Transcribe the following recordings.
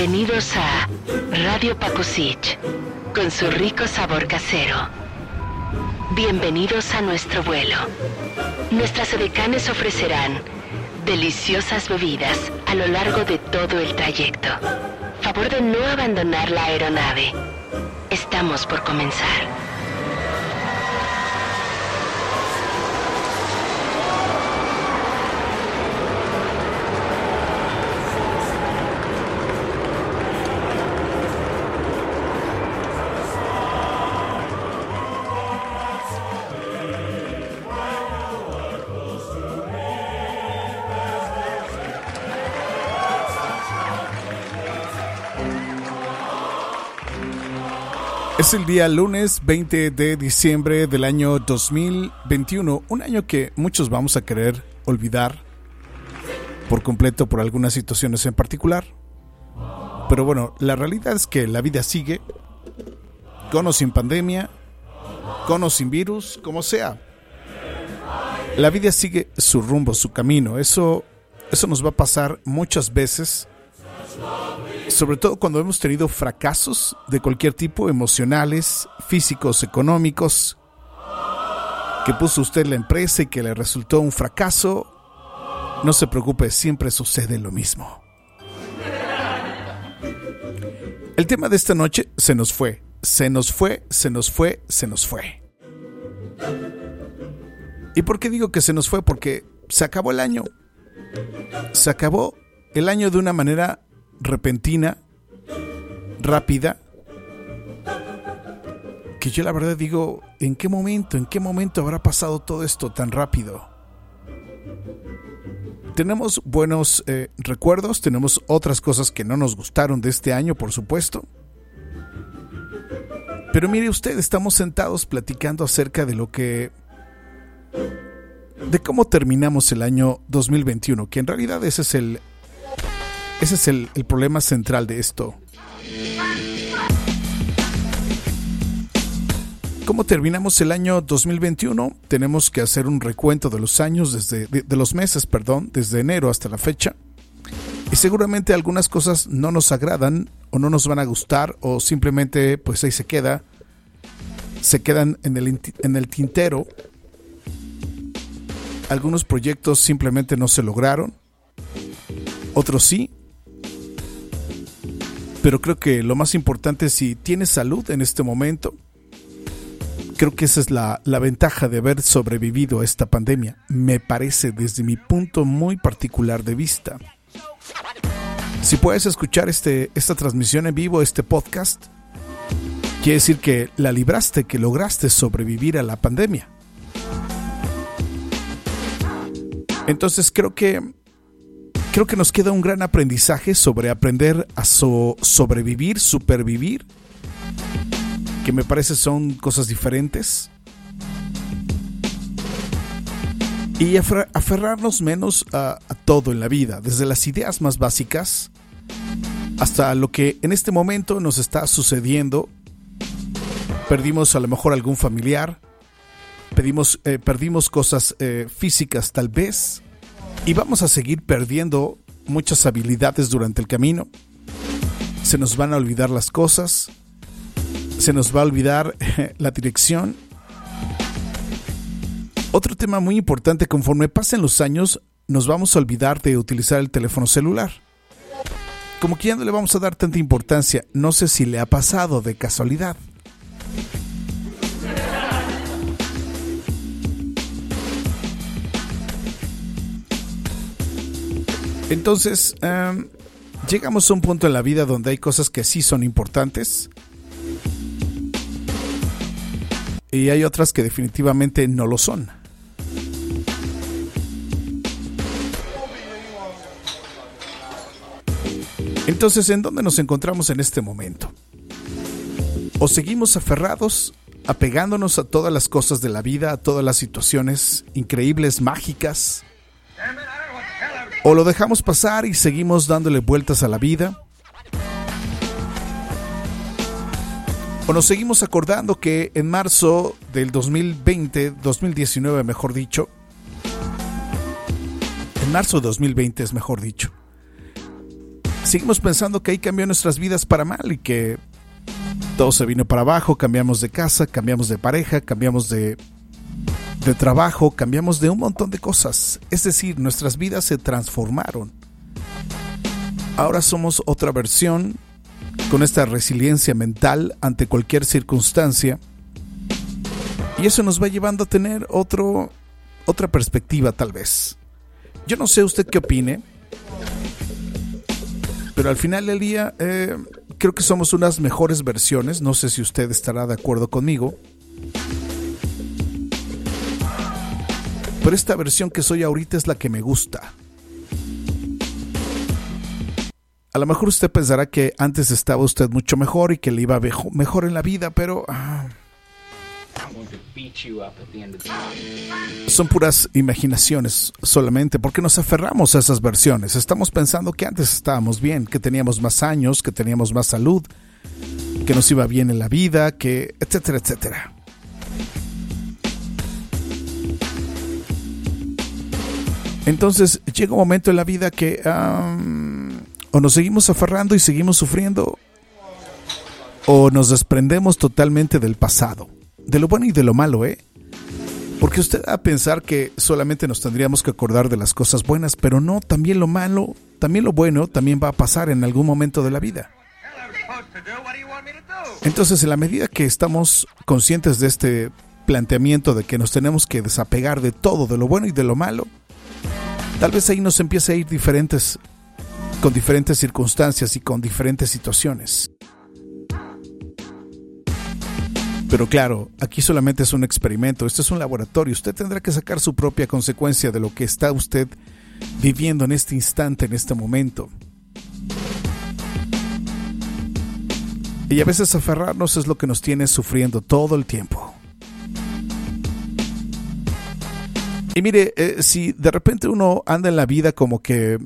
Bienvenidos a Radio Pakusich, con su rico sabor casero. Bienvenidos a nuestro vuelo. Nuestras edecanes ofrecerán deliciosas bebidas a lo largo de todo el trayecto. Favor de no abandonar la aeronave. Estamos por comenzar. Es el día lunes 20 de diciembre del año 2021, un año que muchos vamos a querer olvidar por completo por algunas situaciones en particular. Pero bueno, la realidad es que la vida sigue, con o sin pandemia, con o sin virus, como sea. La vida sigue su rumbo, su camino. Eso, eso nos va a pasar muchas veces sobre todo cuando hemos tenido fracasos de cualquier tipo, emocionales, físicos, económicos, que puso usted la empresa y que le resultó un fracaso, no se preocupe, siempre sucede lo mismo. El tema de esta noche se nos fue, se nos fue, se nos fue, se nos fue. ¿Y por qué digo que se nos fue? Porque se acabó el año. Se acabó el año de una manera repentina, rápida, que yo la verdad digo, ¿en qué momento, en qué momento habrá pasado todo esto tan rápido? Tenemos buenos eh, recuerdos, tenemos otras cosas que no nos gustaron de este año, por supuesto. Pero mire usted, estamos sentados platicando acerca de lo que... de cómo terminamos el año 2021, que en realidad ese es el ese es el, problema central de esto. ¿Cómo terminamos el año 2021? Tenemos que hacer un recuento de los años, desde, de, los meses, perdón, desde enero hasta la fecha. Y seguramente algunas cosas no nos agradan o no nos van a gustar o simplemente pues ahí se queda, se quedan en el, en el tintero. Algunos proyectos simplemente no se lograron, otros sí, pero creo que lo más importante es si tienes salud en este momento. Creo que esa es la, ventaja de haber sobrevivido a esta pandemia. Me parece desde mi punto muy particular de vista. Si puedes escuchar este, esta transmisión en vivo, este podcast, quiere decir que la libraste, que lograste sobrevivir a la pandemia. Entonces creo que creo que nos queda un gran aprendizaje sobre aprender a sobrevivir, supervivir, que me parece son cosas diferentes. Y aferrarnos menos a, a todo en la vida, desde las ideas más básicas hasta lo que en este momento nos está sucediendo. Perdimos a lo mejor algún familiar, pedimos, eh, perdimos cosas eh, físicas tal vez, y vamos a seguir perdiendo muchas habilidades durante el camino. Se nos van a olvidar las cosas. Se nos va a olvidar la dirección. Otro tema muy importante, conforme pasen los años, nos vamos a olvidar de utilizar el teléfono celular. Como que ya no le vamos a dar tanta importancia, no sé si le ha pasado de casualidad. Entonces, em, llegamos a un punto en la vida donde hay cosas que sí son importantes y hay otras que definitivamente no lo son. Entonces, ¿en dónde nos encontramos en este momento? ¿O seguimos aferrados, apegándonos a todas las cosas de la vida, a todas las situaciones increíbles, mágicas? ¿O lo dejamos pasar y seguimos dándole vueltas a la vida? ¿O nos seguimos acordando que en marzo del 2020, 2019 mejor dicho, en marzo de 2020 es mejor dicho, seguimos pensando que ahí cambió nuestras vidas para mal y que todo se vino para abajo, cambiamos de casa, cambiamos de pareja, cambiamos de, de trabajo, cambiamos de un montón de cosas. Es decir, nuestras vidas se transformaron. Ahora somos otra versión con esta resiliencia mental ante cualquier circunstancia. Y eso nos va llevando a tener otro, otra perspectiva tal vez. Yo no sé usted qué opine, pero al final del día eh, creo que somos unas mejores versiones. No sé si usted estará de acuerdo conmigo. Pero esta versión que soy ahorita es la que me gusta. A lo mejor usted pensará que antes estaba usted mucho mejor y que le iba mejor en la vida, pero... Ah, son puras imaginaciones solamente porque nos aferramos a esas versiones. Estamos pensando que antes estábamos bien, que teníamos más años, que teníamos más salud, que nos iba bien en la vida, que etcétera, etcétera. Entonces llega un momento en la vida que o nos seguimos aferrando y seguimos sufriendo o nos desprendemos totalmente del pasado de lo bueno y de lo malo, ¿eh? Porque usted va a pensar que solamente nos tendríamos que acordar de las cosas buenas, pero no, también lo malo, también lo bueno, también va a pasar en algún momento de la vida. Entonces, en la medida que estamos conscientes de este planteamiento de que nos tenemos que desapegar de todo, de lo bueno y de lo malo, tal vez ahí nos empiece a ir diferentes, con diferentes circunstancias y con diferentes situaciones. Pero claro, aquí solamente es un experimento, esto es un laboratorio, usted tendrá que sacar su propia consecuencia de lo que está usted viviendo en este instante, en este momento. Y a veces aferrarnos es lo que nos tiene sufriendo todo el tiempo. Y mire, eh, si de repente uno anda en la vida como que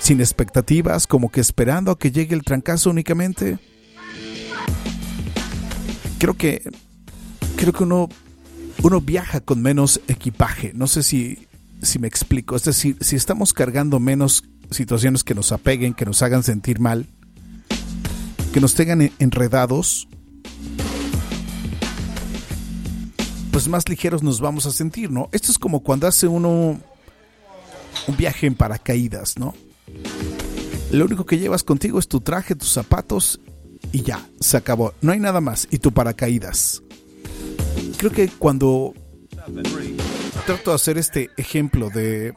sin expectativas, como que esperando a que llegue el trancazo únicamente, creo que creo que uno uno viaja con menos equipaje. No sé si, si me explico. Es decir, si estamos cargando menos situaciones que nos apeguen, que nos hagan sentir mal, que nos tengan enredados, pues más ligeros nos vamos a sentir, ¿no? Esto es como cuando hace uno un viaje en paracaídas, ¿no? Lo único que llevas contigo es tu traje, tus zapatos y ya, se acabó. No hay nada más. Y tu paracaídas. Creo que cuando trato de hacer este ejemplo de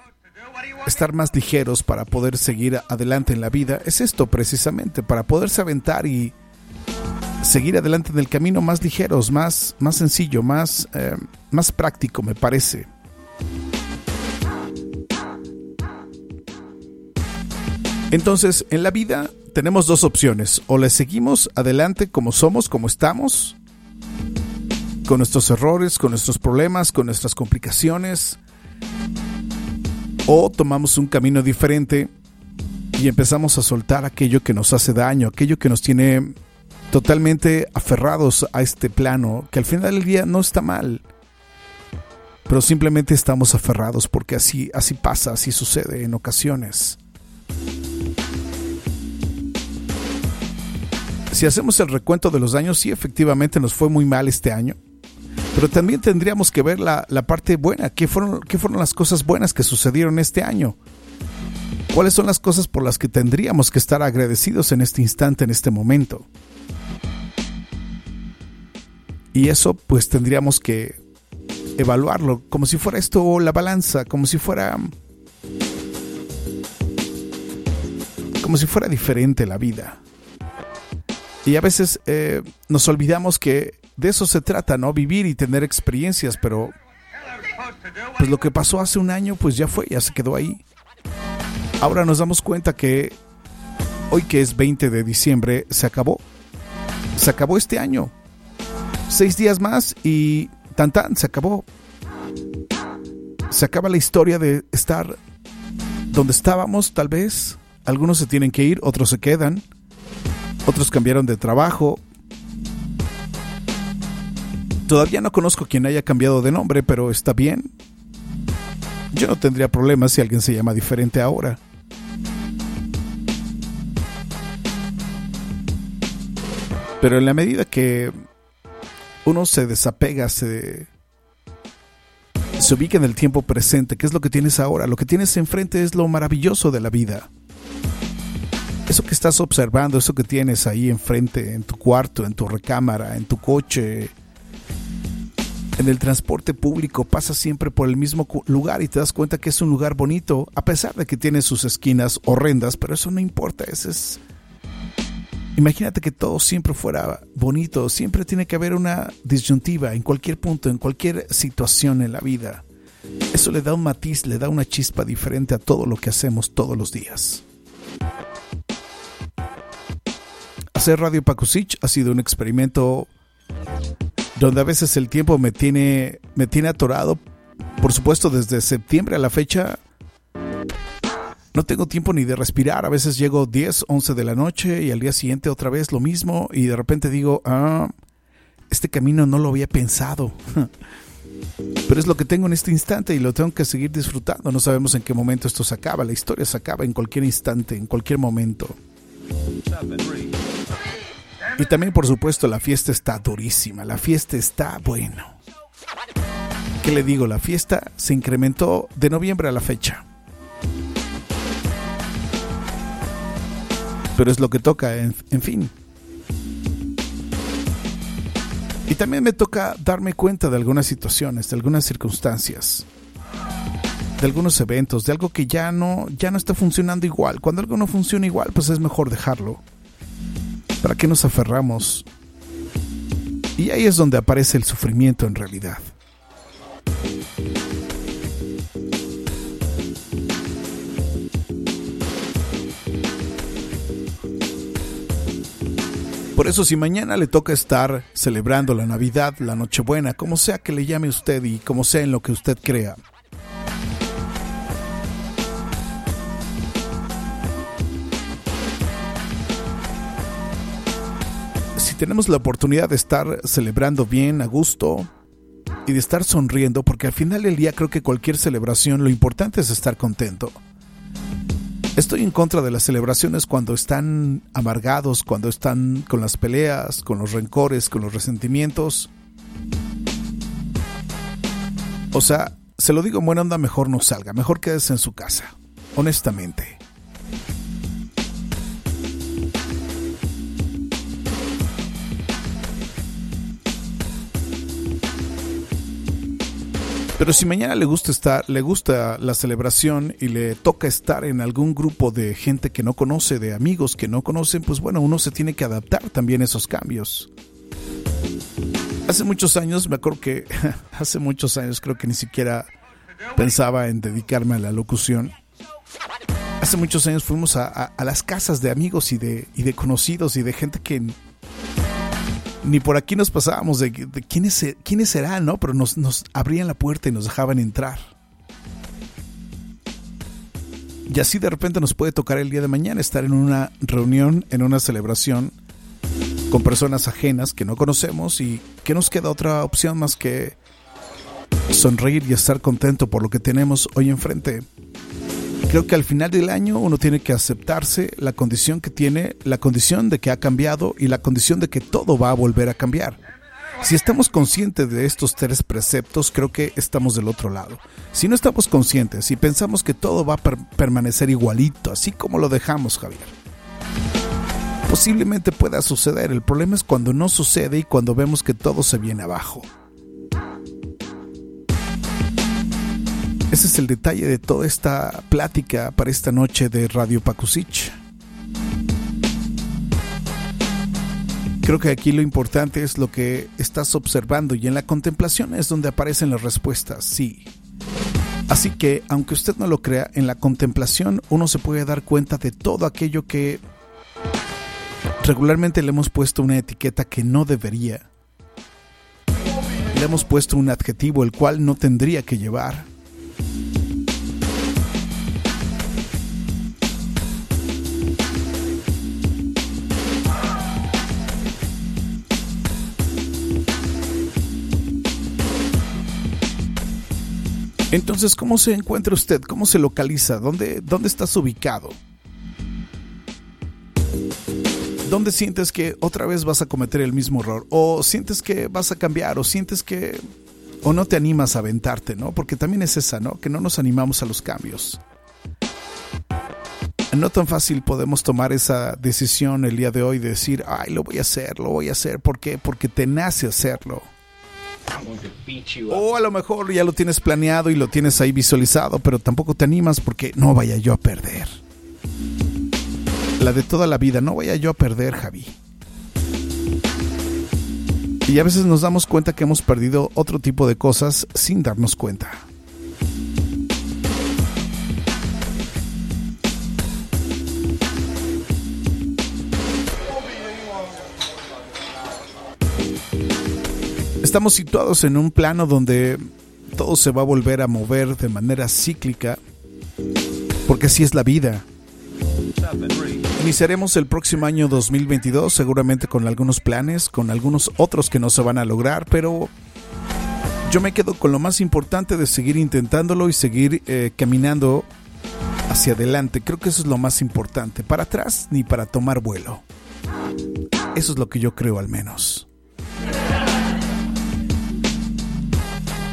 estar más ligeros para poder seguir adelante en la vida, es esto precisamente, para poderse aventar y seguir adelante en el camino más ligeros, más, más sencillo, más, eh, más práctico, me parece. Entonces, en la vida tenemos dos opciones. O le seguimos adelante como somos, como estamos, con nuestros errores, con nuestros problemas, con nuestras complicaciones. O tomamos un camino diferente y empezamos a soltar aquello que nos hace daño, aquello que nos tiene totalmente aferrados a este plano, que al final del día no está mal. Pero simplemente estamos aferrados porque así, así pasa, así sucede en ocasiones. si hacemos el recuento de los años, sí, efectivamente nos fue muy mal este año. Pero también tendríamos que ver la, parte buena. ¿Qué fueron, ¿Qué fueron las cosas buenas que sucedieron este año? ¿Cuáles son las cosas por las que tendríamos que estar agradecidos en este instante, en este momento? Y eso pues tendríamos que evaluarlo como si fuera esto la balanza, como si fuera como si fuera diferente la vida. Y a veces eh, nos olvidamos que de eso se trata, ¿no? Vivir y tener experiencias, pero pues lo que pasó hace un año pues ya fue, ya se quedó ahí. Ahora nos damos cuenta que hoy que es 20 de diciembre se acabó. Se acabó este año. Seis días más y tan tan, se acabó. Se acaba la historia de estar donde estábamos, tal vez. Algunos se tienen que ir, otros se quedan. Otros cambiaron de trabajo, Todavía no conozco quien haya cambiado de nombre, pero está bien. Yo no tendría problemas si alguien se llama diferente ahora. Pero en la medida que uno se desapega, se, se ubica en el tiempo presente, ¿qué es lo que tienes ahora? Lo que tienes enfrente es lo maravilloso de la vida. Eso que estás observando, eso que tienes ahí enfrente, en tu cuarto, en tu recámara, en tu coche, en el transporte público pasa siempre por el mismo lugar y te das cuenta que es un lugar bonito, a pesar de que tiene sus esquinas horrendas, pero eso no importa, ese es... Imagínate que todo siempre fuera bonito, siempre tiene que haber una disyuntiva en cualquier punto, en cualquier situación en la vida. Eso le da un matiz, le da una chispa diferente a todo lo que hacemos todos los días. Hacer Radio Pakusich ha sido un experimento donde a veces el tiempo me tiene, me tiene atorado. Por supuesto, desde septiembre a la fecha no tengo tiempo ni de respirar. A veces llego 10, 11 de la noche y al día siguiente otra vez lo mismo y de repente digo, ah, este camino no lo había pensado. Pero es lo que tengo en este instante y lo tengo que seguir disfrutando. No sabemos en qué momento esto se acaba. La historia se acaba en cualquier instante, en cualquier momento. Y también, por supuesto, la fiesta está durísima. La fiesta está bueno. ¿Qué le digo? La fiesta se incrementó de noviembre a la fecha. Pero es lo que toca, en, fin. Y también me toca darme cuenta de algunas situaciones, de algunas circunstancias, de algunos eventos, de algo que ya no, ya no está funcionando igual. Cuando algo no funciona igual, pues es mejor dejarlo. ¿Para qué nos aferramos? Y ahí es donde aparece el sufrimiento en realidad. Por eso si mañana le toca estar celebrando la Navidad, la Nochebuena, como sea que le llame usted y como sea en lo que usted crea, tenemos la oportunidad de estar celebrando bien, a gusto y de estar sonriendo, porque al final del día creo que cualquier celebración lo importante es estar contento. Estoy en contra de las celebraciones cuando están amargados, cuando están con las peleas, con los rencores, con los resentimientos. O sea, se lo digo en buena onda, mejor no salga, mejor quédese en su casa, honestamente. Pero si mañana le gusta estar, le gusta la celebración y le toca estar en algún grupo de gente que no conoce, de amigos que no conocen, pues bueno, uno se tiene que adaptar también a esos cambios. Hace muchos años, me acuerdo que hace muchos años creo que ni siquiera pensaba en dedicarme a la locución. Hace muchos años fuimos a, a las casas de amigos y de, y de conocidos y de gente que ni por aquí nos pasábamos de, quiénes, quiénes serán, ¿no? Pero nos, nos abrían la puerta y nos dejaban entrar. Y así de repente nos puede tocar el día de mañana estar en una reunión, en una celebración con personas ajenas que no conocemos y que nos queda otra opción más que sonreír y estar contento por lo que tenemos hoy enfrente creo que al final del año uno tiene que aceptarse la condición que tiene, la condición de que ha cambiado y la condición de que todo va a volver a cambiar. Si estamos conscientes de estos tres preceptos, creo que estamos del otro lado. Si no estamos conscientes y pensamos que todo va a permanecer igualito, así como lo dejamos, Javier, posiblemente pueda suceder. El problema es cuando no sucede y cuando vemos que todo se viene abajo. Ese es el detalle de toda esta plática para esta noche de Radio Pakusich. Creo que aquí lo importante es lo que estás observando y en la contemplación es donde aparecen las respuestas, sí. Así que, aunque usted no lo crea, en la contemplación uno se puede dar cuenta de todo aquello que regularmente le hemos puesto una etiqueta que no debería. Le hemos puesto un adjetivo el cual no tendría que llevar. Entonces, ¿cómo se encuentra usted? ¿Cómo se localiza? ¿Dónde, dónde estás ubicado? ¿Dónde sientes que otra vez vas a cometer el mismo error? ¿O sientes que vas a cambiar? ¿O sientes que... o no te animas a aventarte, ¿no? Porque también es esa, ¿no? Que no nos animamos a los cambios. No tan fácil podemos tomar esa decisión el día de hoy de decir, ay, lo voy a hacer, lo voy a hacer. ¿Por qué? Porque te nace hacerlo. O a lo mejor ya lo tienes planeado y lo tienes ahí visualizado, pero tampoco te animas porque no vaya yo a perder. La de toda la vida, no vaya yo a perder, Javi. Y a veces nos damos cuenta que hemos perdido otro tipo de cosas sin darnos cuenta. Estamos situados en un plano donde todo se va a volver a mover de manera cíclica, porque así es la vida. Iniciaremos el próximo año 2022 seguramente con algunos planes, con algunos otros que no se van a lograr, pero yo me quedo con lo más importante de seguir intentándolo y seguir eh, caminando hacia adelante. Creo que eso es lo más importante. Para atrás ni para tomar vuelo. Eso es lo que yo creo al menos.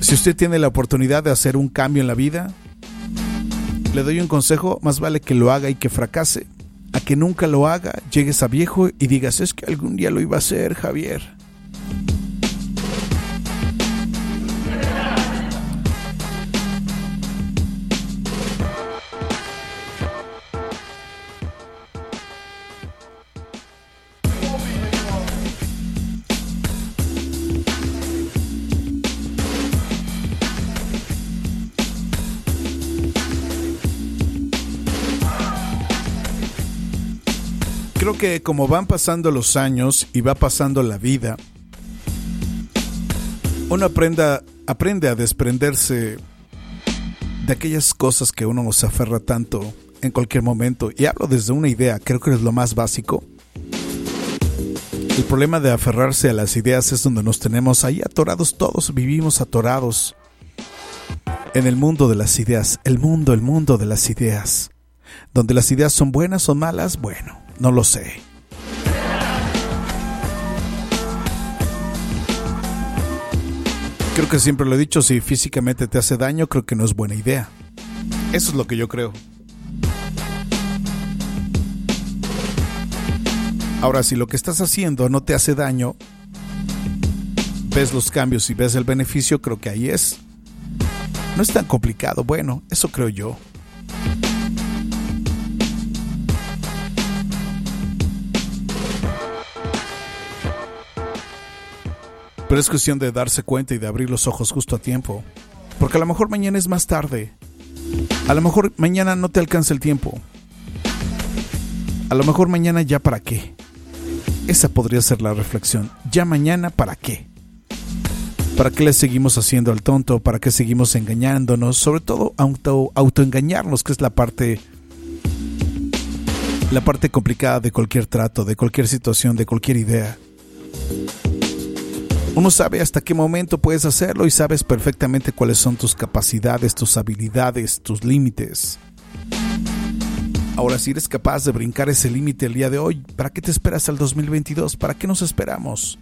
Si usted tiene la oportunidad de hacer un cambio en la vida, le doy un consejo, más vale que lo haga y que fracase, a que nunca lo haga, llegues a viejo y digas, es que algún día lo iba a hacer, Javier. Que como van pasando los años y va pasando la vida, uno aprenda, aprende a desprenderse de aquellas cosas que uno se aferra tanto en cualquier momento. Y hablo desde una idea, creo que es lo más básico. El problema de aferrarse a las ideas es donde nos tenemos ahí atorados todos, vivimos atorados en el mundo de las ideas, el mundo, el mundo de las ideas. Donde las ideas son buenas o malas, bueno, no lo sé. Creo que siempre lo he dicho, si físicamente te hace daño, creo que no es buena idea. Eso es lo que yo creo. Ahora, si lo que estás haciendo no te hace daño, ves los cambios y ves el beneficio, creo que ahí es. No es tan complicado, bueno, eso creo yo. Pero es cuestión de darse cuenta y de abrir los ojos justo a tiempo. Porque a lo mejor mañana es más tarde. A lo mejor mañana no te alcanza el tiempo. A lo mejor mañana ya para qué. Esa podría ser la reflexión. Ya mañana para qué. ¿Para qué le seguimos haciendo al tonto? ¿Para qué seguimos engañándonos? Sobre todo auto, autoengañarnos, que es la parte la parte complicada de cualquier trato, de cualquier situación, de cualquier idea. Uno sabe hasta qué momento puedes hacerlo y sabes perfectamente cuáles son tus capacidades, tus habilidades, tus límites. Ahora, si eres capaz de brincar ese límite el día de hoy, ¿para qué te esperas al 2022? ¿Para qué nos esperamos?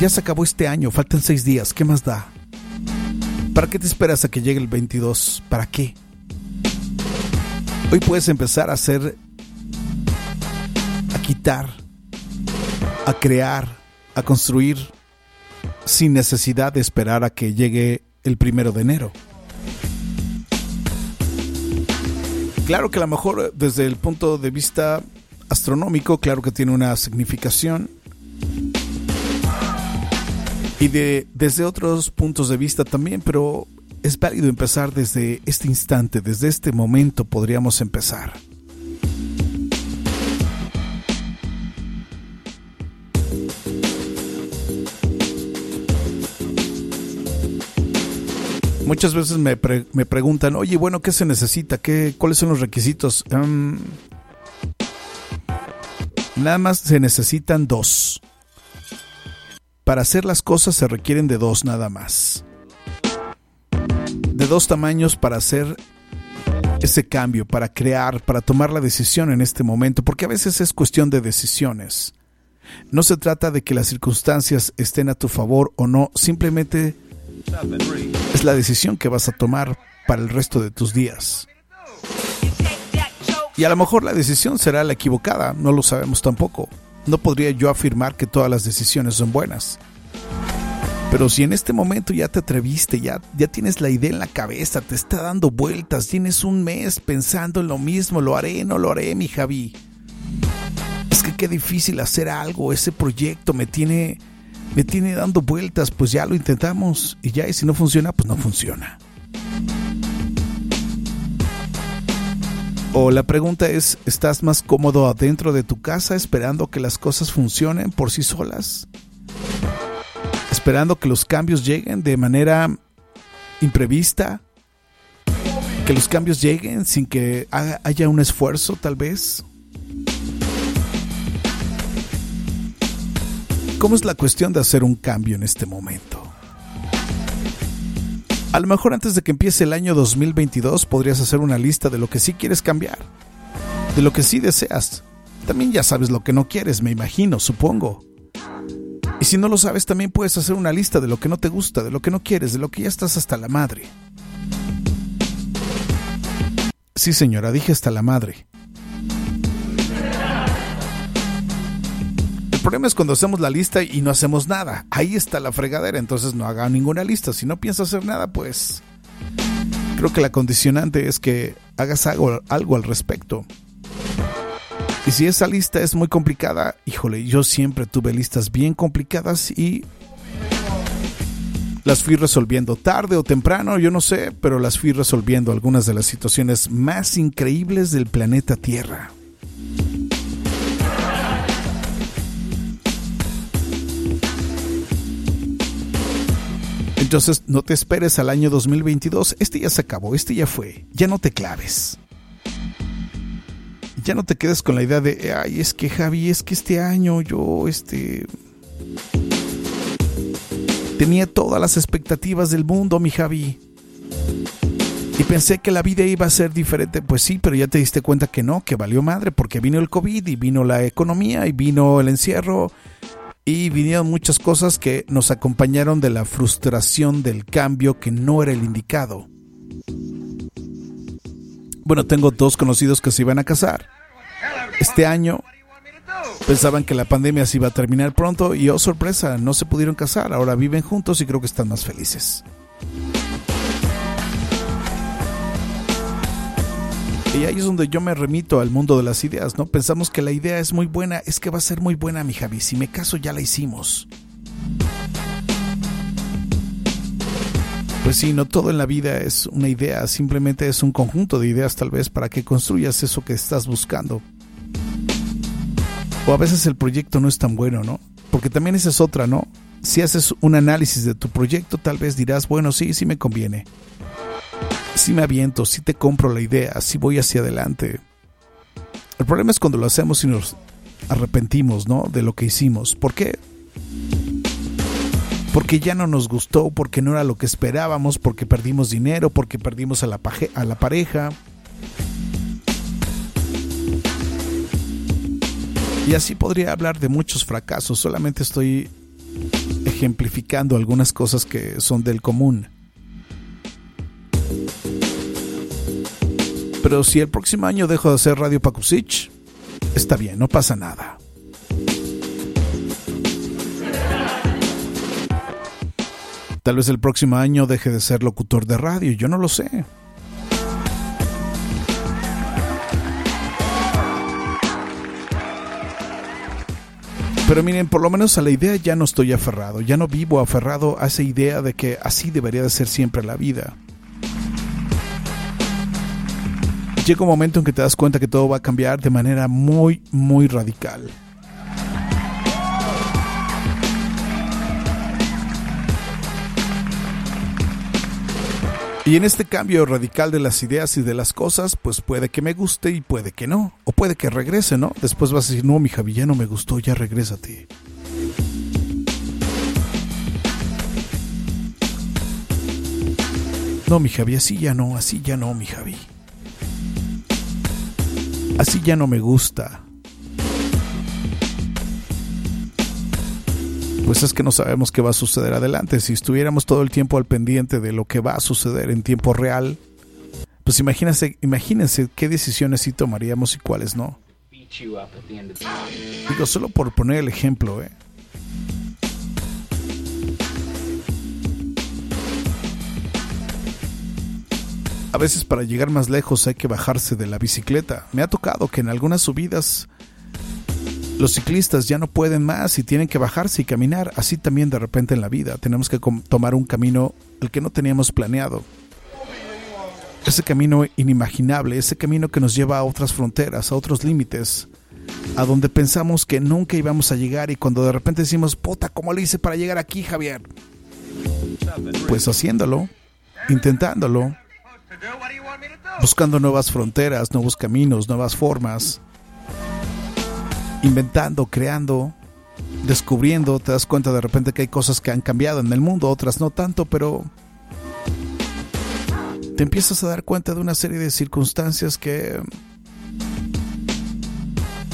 Ya se acabó este año, faltan seis días, ¿qué más da? ¿Para qué te esperas a que llegue el 22? ¿Para qué? Hoy puedes empezar a hacer, a quitar, a crear, a construir sin necesidad de esperar a que llegue el primero de enero. Claro que a lo mejor desde el punto de vista astronómico, claro que tiene una significación. Y de, desde otros puntos de vista también, pero es válido empezar desde este instante, desde este momento podríamos empezar. Muchas veces me, me, preguntan, oye, bueno, ¿qué se necesita? ¿Qué, ¿Cuáles son los requisitos? Em, nada más se necesitan dos. Para hacer las cosas se requieren de dos nada más. De dos tamaños para hacer ese cambio, para crear, para tomar la decisión en este momento, porque a veces es cuestión de decisiones. No se trata de que las circunstancias estén a tu favor o no, simplemente es la decisión que vas a tomar para el resto de tus días. Y a lo mejor la decisión será la equivocada, no lo sabemos tampoco. No podría yo afirmar que todas las decisiones son buenas. Pero si en este momento ya te atreviste, ya, ya tienes la idea en la cabeza, te está dando vueltas, tienes un mes pensando en lo mismo, lo haré, no lo haré, mi Javi. Es que qué difícil hacer algo, ese proyecto me tiene me tiene dando vueltas, pues ya lo intentamos y ya, y si no funciona, pues no funciona. O la pregunta es, ¿estás más cómodo adentro de tu casa esperando que las cosas funcionen por sí solas? Esperando que los cambios lleguen de manera imprevista, que los cambios lleguen sin que haya un esfuerzo tal vez. ¿Cómo es la cuestión de hacer un cambio en este momento? A lo mejor antes de que empiece el año 2022 podrías hacer una lista de lo que sí quieres cambiar, de lo que sí deseas. También ya sabes lo que no quieres, me imagino, supongo. Y si no lo sabes, también puedes hacer una lista de lo que no te gusta, de lo que no quieres, de lo que ya estás hasta la madre. Sí, señora, dije hasta la madre. Problema es cuando hacemos la lista y no hacemos nada. Ahí está la fregadera, entonces no haga ninguna lista. Si no piensas hacer nada, pues creo que la condicionante es que hagas algo, algo al respecto. Y si esa lista es muy complicada, híjole, yo siempre tuve listas bien complicadas y las fui resolviendo tarde o temprano, yo no sé, pero las fui resolviendo algunas de las situaciones más increíbles del planeta Tierra. Entonces no te esperes al año 2022, este ya se acabó, este ya fue, ya no te claves. Ya no te quedes con la idea de, ay, es que Javi, es que este año yo, este... Tenía todas las expectativas del mundo, mi Javi. Y pensé que la vida iba a ser diferente. Pues sí, pero ya te diste cuenta que no, que valió madre, porque vino el COVID y vino la economía y vino el encierro y vinieron muchas cosas que nos acompañaron de la frustración del cambio que no era el indicado. Bueno, tengo dos conocidos que se iban a casar. Este año pensaban que la pandemia se iba a terminar pronto y oh sorpresa, no se pudieron casar. Ahora viven juntos y creo que están más felices. Y ahí es donde yo me remito al mundo de las ideas, ¿no? Pensamos que la idea es muy buena, es que va a ser muy buena, mi Javi. Si me caso, ya la hicimos. Pues sí, no todo en la vida es una idea, simplemente es un conjunto de ideas tal vez para que construyas eso que estás buscando. O a veces el proyecto no es tan bueno, ¿no? Porque también esa es otra, ¿no? Si haces un análisis de tu proyecto, tal vez dirás, bueno, sí, sí me conviene si me aviento, si te compro la idea, si voy hacia adelante. El problema es cuando lo hacemos y nos arrepentimos, ¿no? De lo que hicimos. ¿Por qué? Porque ya no nos gustó, porque no era lo que esperábamos, porque perdimos dinero, porque perdimos a la, a la pareja. Y así podría hablar de muchos fracasos, solamente estoy ejemplificando algunas cosas que son del común. Pero si el próximo año dejo de hacer Radio Pakusich, está bien, no pasa nada. Tal vez el próximo año deje de ser locutor de radio, yo no lo sé. Pero miren, por lo menos a la idea ya no estoy aferrado, ya no vivo aferrado a esa idea de que así debería de ser siempre la vida. Llega un momento en que te das cuenta que todo va a cambiar de manera muy, muy radical. Y en este cambio radical de las ideas y de las cosas, pues puede que me guste y puede que no. O puede que regrese, ¿no? Después vas a decir, no, mi Javi, ya no me gustó, ya regrésate. No, mi Javi, así ya no, así ya no, mi Javi. Así ya no me gusta. pues es que no sabemos qué va a suceder adelante. Si estuviéramos todo el tiempo al pendiente de lo que va a suceder en tiempo real, pues imagínense, imagínense qué decisiones sí tomaríamos y cuáles no. Digo, solo por poner el ejemplo, ¿eh? A veces para llegar más lejos hay que bajarse de la bicicleta. Me ha tocado que en algunas subidas los ciclistas ya no pueden más y tienen que bajarse y caminar. Así también de repente en la vida tenemos que tomar un camino el que no teníamos planeado. Ese camino inimaginable, ese camino que nos lleva a otras fronteras, a otros límites, a donde pensamos que nunca íbamos a llegar y cuando de repente decimos, puta, ¿cómo le hice para llegar aquí, Javier? Pues haciéndolo, intentándolo, buscando nuevas fronteras, nuevos caminos, nuevas formas, inventando, creando, descubriendo, te das cuenta de repente que hay cosas que han cambiado en el mundo, otras no tanto, pero te empiezas a dar cuenta de una serie de circunstancias que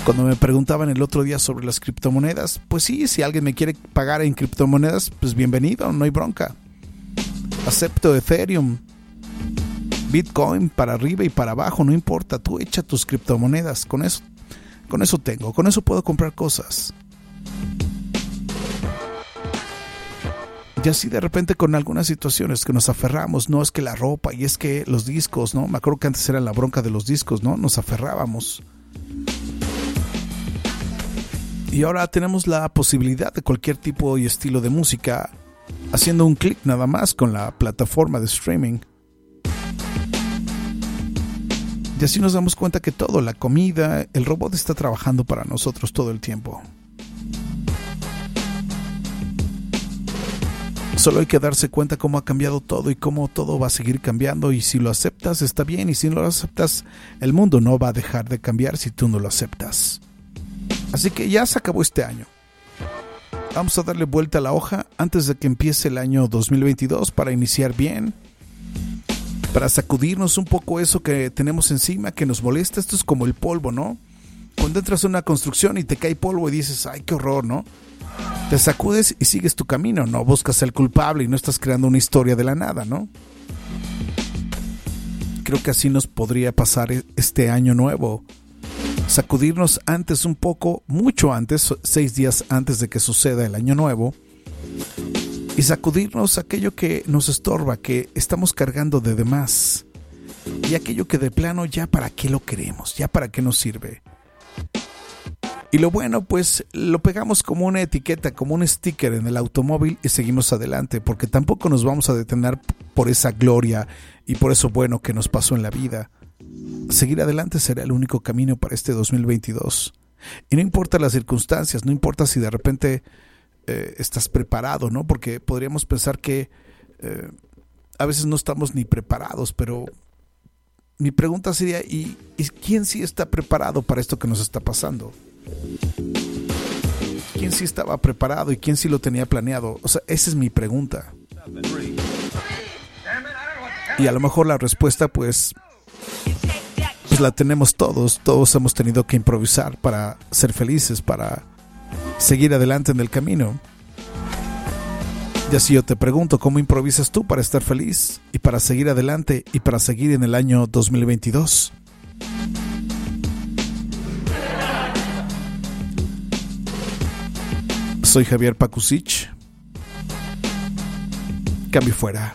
cuando me preguntaban el otro día sobre las criptomonedas, pues sí, si alguien me quiere pagar en criptomonedas, pues bienvenido, no hay bronca. Acepto Ethereum, Bitcoin para arriba y para abajo, no importa, tú echa tus criptomonedas, con eso con eso tengo, con eso puedo comprar cosas. Y así de repente con algunas situaciones que nos aferramos, no es que la ropa y es que los discos, ¿no? Me acuerdo que antes era la bronca de los discos, ¿no? Nos aferrábamos. Y ahora tenemos la posibilidad de cualquier tipo y estilo de música haciendo un clic nada más con la plataforma de streaming. Y así nos damos cuenta que todo, la comida, el robot está trabajando para nosotros todo el tiempo. Solo hay que darse cuenta cómo ha cambiado todo y cómo todo va a seguir cambiando y si lo aceptas está bien y si no lo aceptas el mundo no va a dejar de cambiar si tú no lo aceptas. Así que ya se acabó este año. Vamos a darle vuelta a la hoja antes de que empiece el año 2022 para iniciar bien para sacudirnos un poco eso que tenemos encima, que nos molesta. Esto es como el polvo, ¿no? Cuando entras a una construcción y te cae polvo y dices, ay, qué horror, ¿no? Te sacudes y sigues tu camino, no buscas al culpable y no estás creando una historia de la nada, ¿no? Creo que así nos podría pasar e-, este año nuevo. Sacudirnos antes un poco, mucho antes, seis días antes de que suceda el año nuevo y sacudirnos aquello que nos estorba, que estamos cargando de demás y aquello que de plano ya para qué lo queremos, ya para qué nos sirve. Y lo bueno, pues lo pegamos como una etiqueta, como un sticker en el automóvil y seguimos adelante, porque tampoco nos vamos a detener por esa gloria y por eso bueno que nos pasó en la vida. Seguir adelante será el único camino para este 2022. Y no importa las circunstancias, no importa si de repente eh, estás preparado, ¿no? Porque podríamos pensar que eh, a veces no estamos ni preparados, pero mi pregunta sería, ¿y, quién sí está preparado para esto que nos está pasando? ¿Quién sí estaba preparado y quién sí lo tenía planeado? O sea, esa es mi pregunta. Y a lo mejor la respuesta, pues, pues la tenemos todos. Todos hemos tenido que improvisar para ser felices, para seguir adelante en el camino. Y así yo te pregunto, ¿cómo improvisas tú para estar feliz y para seguir adelante y para seguir en el año 2022? Soy Javier Pakusich. Cambio fuera.